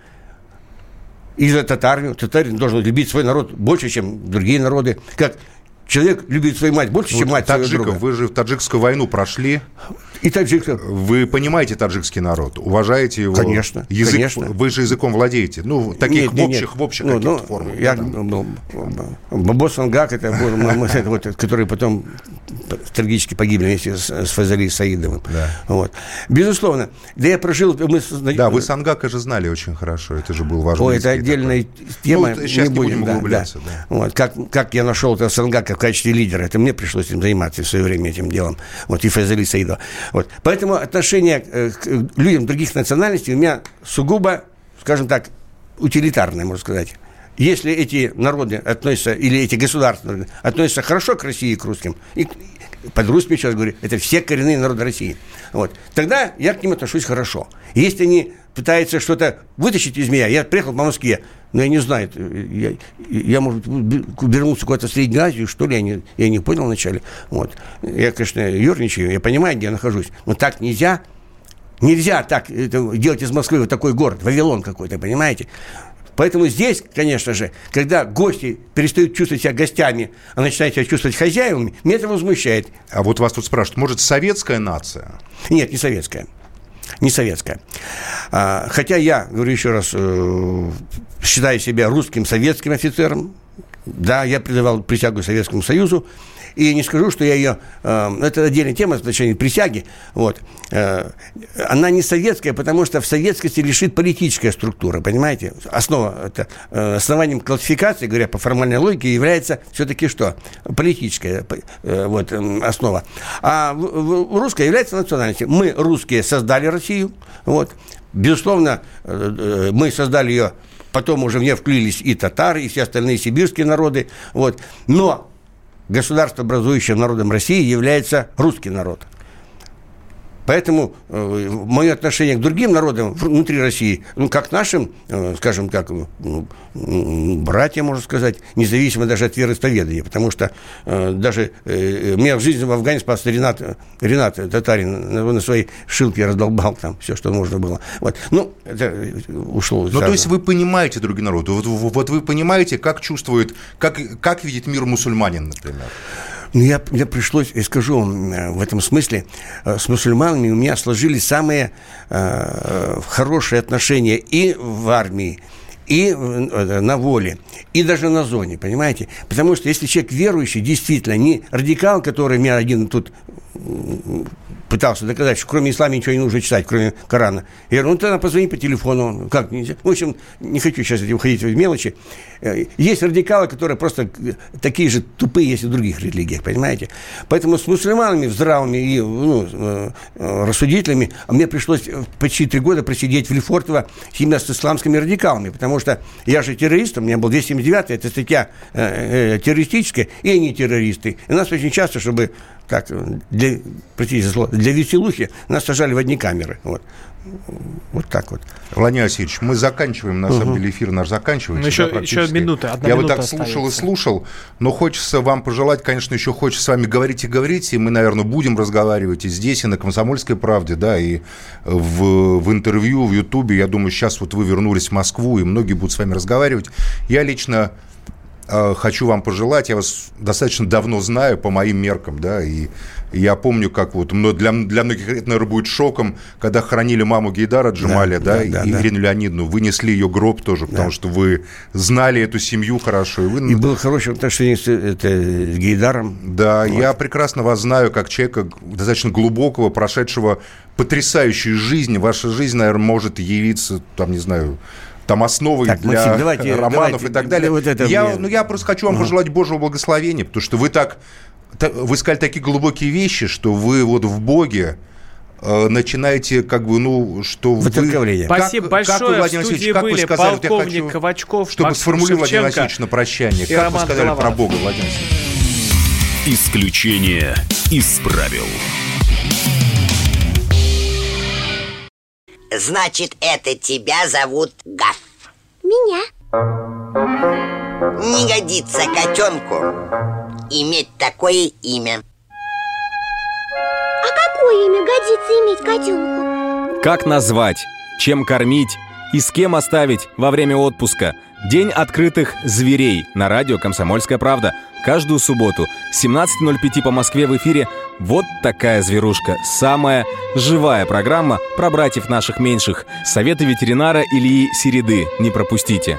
S3: И за татарин. Татарин должен любить свой народ больше, чем другие народы. Как человек любит свою мать больше, вот чем мать
S4: таджиков, своего друга. Вы же в таджикскую войну прошли.
S3: И таджиков.
S4: Вы понимаете таджикский народ, уважаете его.
S3: Конечно,
S4: язык,
S3: конечно.
S4: Вы же языком владеете. Ну, таких нет, общих, нет. в общих ну, ну, формах.
S3: Я, ну, Бабосангак, это, это вот, который потом трагически погибли вместе с, с Фазали Саидовым. Да. Вот. Безусловно. Да я прожил... Мы...
S4: Да, вы Сангака же знали очень хорошо. Это же был ваш
S3: Ой, это отдельная такой. тема.
S4: Ну, сейчас не, будем, будем углубляться. Да,
S3: да. Вот. Как, как я нашел этого Сангака в качестве лидера, это мне пришлось этим заниматься в свое время этим делом. Вот, и Фазали Саидова. Вот. Поэтому отношение э, к людям других национальностей у меня сугубо, скажем так, утилитарное, можно сказать. Если эти народы относятся, или эти государства относятся хорошо к России и к русским, и под русскими сейчас говорю, это все коренные народы России, вот, тогда я к ним отношусь хорошо. Если они пытаются что-то вытащить из меня, я приехал по Москве, но я не знаю, я, я может, вернулся куда-то в Среднюю Азию, что ли, я не, я не понял вначале. Вот. Я, конечно, ерничаю, я понимаю, где я нахожусь, но так нельзя. Нельзя так это, делать из Москвы вот такой город, Вавилон какой-то, понимаете? Поэтому здесь, конечно же, когда гости перестают чувствовать себя гостями, а начинают себя чувствовать хозяевами, меня это возмущает.
S4: А вот вас тут спрашивают, может, советская нация?
S3: Нет, не советская. Не советская. А, хотя я, говорю еще раз, э, считаю себя русским советским офицером. Да, я придавал присягу Советскому Союзу. И не скажу, что я ее... Э, это отдельная тема отношении присяги. Вот. Э, она не советская, потому что в советскости лишит политическая структура, понимаете? Основа, это, э, основанием классификации, говоря по формальной логике, является все-таки что? Политическая э, вот, э, основа. А русская является национальностью. Мы, русские, создали Россию. Вот. Безусловно, мы создали ее потом уже в нее вклились и татары, и все остальные сибирские народы. Вот. Но государство, образующим народом России, является русский народ. Поэтому э, мое отношение к другим народам внутри России, ну, как нашим, э, скажем так, ну, братья, можно сказать, независимо даже от вероисповедания, потому что э, даже меня в жизни в Афгане спас Ренат, Ренат Татарин, на, на своей шилке раздолбал там все, что можно было. Вот. Ну, это ушло.
S4: Ну, то есть вы понимаете другие народы, вот, вот вы понимаете, как чувствует, как, как видит мир мусульманин, например?
S3: Ну, я, мне пришлось, я скажу вам, э, в этом смысле, э, с мусульманами у меня сложились самые э, хорошие отношения и в армии, и э, на воле, и даже на зоне, понимаете? Потому что если человек верующий, действительно, не радикал, который меня один тут пытался доказать, что кроме ислама ничего не нужно читать, кроме Корана. Я говорю, ну тогда позвони по телефону. Как нельзя? В общем, не хочу сейчас уходить в мелочи. Э, есть радикалы, которые просто такие же тупые, есть и в других религиях, понимаете? Поэтому с мусульманами, здравыми и ну, э, рассудителями мне пришлось почти три года просидеть в Лефортово именно с исламскими радикалами, потому что я же террорист, у меня был 279 это статья э, террористическая, и они террористы. И нас очень часто, чтобы как для, простите слово, для веселухи нас сажали в одни камеры. Вот. Вот так вот.
S4: Владимир Васильевич, мы заканчиваем, на угу. самом деле эфир наш заканчивается. Ну,
S2: еще, да, еще минута, одна
S4: Я
S2: вот
S4: так остается. слушал и слушал, но хочется вам пожелать, конечно, еще хочется с вами говорить и говорить, и мы, наверное, будем разговаривать и здесь, и на «Комсомольской правде», да, и в, в интервью, в Ютубе. Я думаю, сейчас вот вы вернулись в Москву, и многие будут с вами разговаривать. Я лично хочу вам пожелать, я вас достаточно давно знаю по моим меркам, да, и я помню, как вот для, для многих это, наверное, будет шоком, когда хоронили маму Гейдара Джамаля, да, да, да, и да. Ирину Леонидовну, вынесли ее гроб тоже, потому да. что вы знали эту семью хорошо.
S3: И, вы... и было хорошее отношение с, это, с Гейдаром.
S4: Да, вот. я прекрасно вас знаю как человека достаточно глубокого, прошедшего потрясающую жизнь. Ваша жизнь, наверное, может явиться, там, не знаю, там основой так, для Максим, давайте, романов давайте, и так далее. Вот это я, мне... ну, я просто хочу вам угу. пожелать Божьего благословения, потому что вы так, вы сказали такие глубокие вещи, что вы вот в Боге э, начинаете как бы, ну, что вы...
S2: Спасибо как, большое. Как вы, Владимир Васильевич, как вы сказали, полковник хочу, Ковачков,
S4: чтобы Максим сформулировать, Владимир Васильевич, на прощание. Как Роман вы сказали Голованов. про Бога, Владимир Васильевич?
S1: Исключение из
S6: Значит, это тебя зовут Гаф.
S7: Меня.
S6: Не годится котенку иметь такое имя.
S7: А какое имя годится иметь котенку?
S8: Как назвать, чем кормить и с кем оставить во время отпуска? День открытых зверей на радио «Комсомольская правда». Каждую субботу 17.05 по Москве в эфире «Вот такая зверушка». Самая живая программа про братьев наших меньших. Советы ветеринара Ильи Середы. Не пропустите.